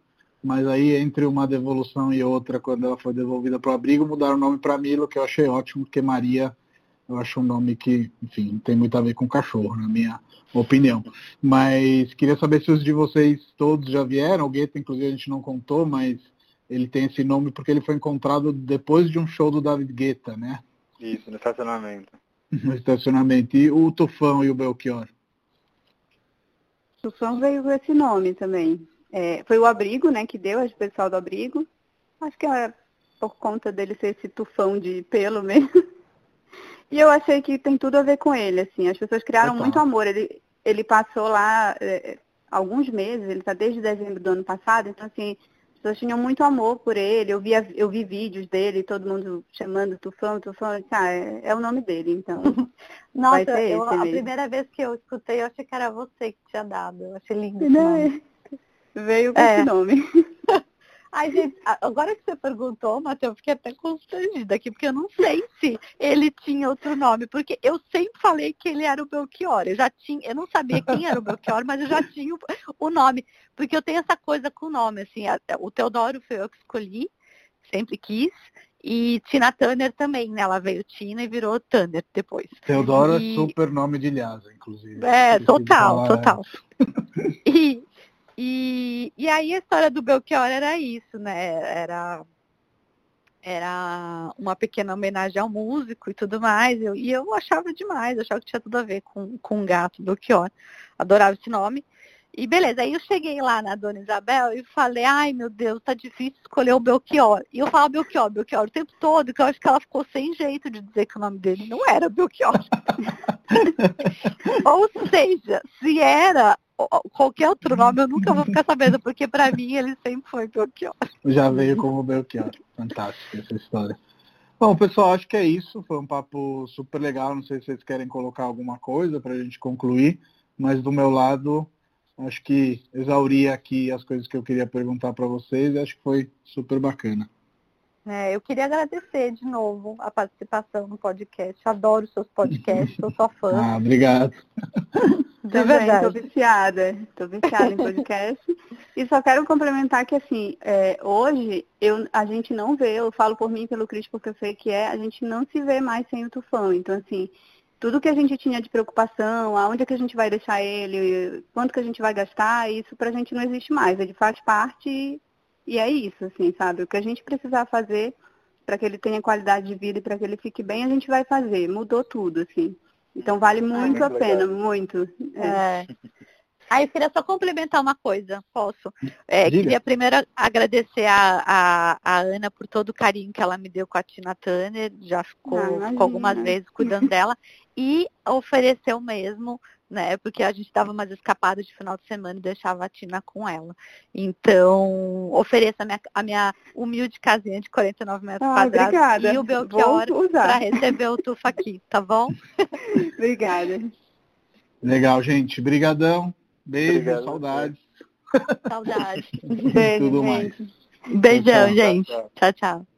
mas aí entre uma devolução e outra, quando ela foi devolvida para o abrigo, mudaram o nome para Milo, que eu achei ótimo, porque Maria eu acho um nome que, enfim, tem muito a ver com cachorro, na minha opinião. Mas queria saber se os de vocês todos já vieram. O Guetta, inclusive, a gente não contou, mas ele tem esse nome porque ele foi encontrado depois de um show do David Guetta, né? Isso, no estacionamento. No estacionamento. E o Tufão e o Belchior? O Tufão veio com esse nome também. É, foi o abrigo, né, que deu, o pessoal do abrigo. Acho que é por conta dele ser esse tufão de pelo mesmo. E eu achei que tem tudo a ver com ele, assim. As pessoas criaram Total. muito amor. Ele, ele passou lá é, alguns meses, ele está desde dezembro do ano passado, então assim, pessoas tinham muito amor por ele. Eu, via, eu vi vídeos dele, todo mundo chamando Tufão, Tufão. Eu ah, é, é, o nome dele, então. Nossa, eu, a primeira vez que eu escutei, eu achei que era você que tinha dado. Eu achei lindo esse nome. Veio com é. esse nome. Ai, gente, agora que você perguntou, Matheus, eu fiquei até constrangida aqui, porque eu não sei se ele tinha outro nome, porque eu sempre falei que ele era o Belchior. Eu já tinha, eu não sabia quem era o Belchior, mas eu já tinha o, o nome, porque eu tenho essa coisa com o nome, assim, a, o Teodoro foi eu que escolhi, sempre quis, e Tina Turner também, né? Ela veio Tina e virou Turner depois. Teodoro é e... é super nome de Lhasa, inclusive. É, total, total. e, e, e aí a história do Belchior era isso, né? Era, era uma pequena homenagem ao músico e tudo mais. Eu, e eu achava demais, achava que tinha tudo a ver com, com o gato Belchior. Adorava esse nome. E beleza, aí eu cheguei lá na Dona Isabel e falei, ai meu Deus, tá difícil escolher o Belchior. E eu falo Belchior, Belchior o tempo todo, que eu acho que ela ficou sem jeito de dizer que o nome dele não era Belchior. Ou seja, se era qualquer outro nome, eu nunca vou ficar sabendo, porque para mim ele sempre foi Belchior. Já veio como Belchior. Fantástico essa história. Bom, pessoal, acho que é isso. Foi um papo super legal. Não sei se vocês querem colocar alguma coisa para a gente concluir, mas do meu lado Acho que exauri aqui as coisas que eu queria perguntar para vocês acho que foi super bacana. É, eu queria agradecer de novo a participação no podcast. Adoro seus podcasts, sou sua fã. Ah, obrigado. De verdade. Estou viciada, estou viciada em podcast. e só quero complementar que assim, é, hoje eu, a gente não vê, eu falo por mim pelo Cris porque eu sei que é, a gente não se vê mais sem o tufão. Então, assim, tudo que a gente tinha de preocupação, aonde é que a gente vai deixar ele, quanto que a gente vai gastar, isso para a gente não existe mais. Ele faz parte e é isso, assim, sabe? O que a gente precisar fazer para que ele tenha qualidade de vida e para que ele fique bem, a gente vai fazer. Mudou tudo, assim. Então vale muito a pena, muito. É. Aí eu queria só complementar uma coisa, posso? É, queria primeiro agradecer a, a, a, Ana por todo o carinho que ela me deu com a Tina Turner, já ficou, ah, ficou algumas vezes cuidando dela, e ofereceu mesmo, né? Porque a gente dava umas escapadas de final de semana e deixava a Tina com ela. Então, ofereça a minha, a minha humilde casinha de 49 metros ah, quadrados obrigada. e o Belchior para receber o tufa aqui, tá bom? obrigada. Legal, gente. Brigadão. Beijo, Obrigado, saudades. Saudades. Beijo, Tudo mais. Beijão, tchau, gente. tchau. tchau. tchau.